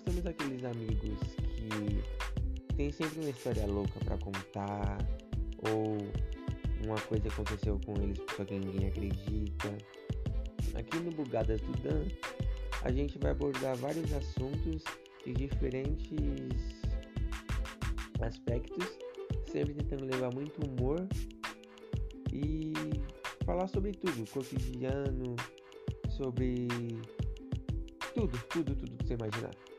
temos aqueles amigos que tem sempre uma história louca para contar ou uma coisa aconteceu com eles só que ninguém acredita. Aqui no Bugadas do Dan, a gente vai abordar vários assuntos de diferentes aspectos, sempre tentando levar muito humor e falar sobre tudo, cotidiano, sobre tudo, tudo, tudo que você imaginar.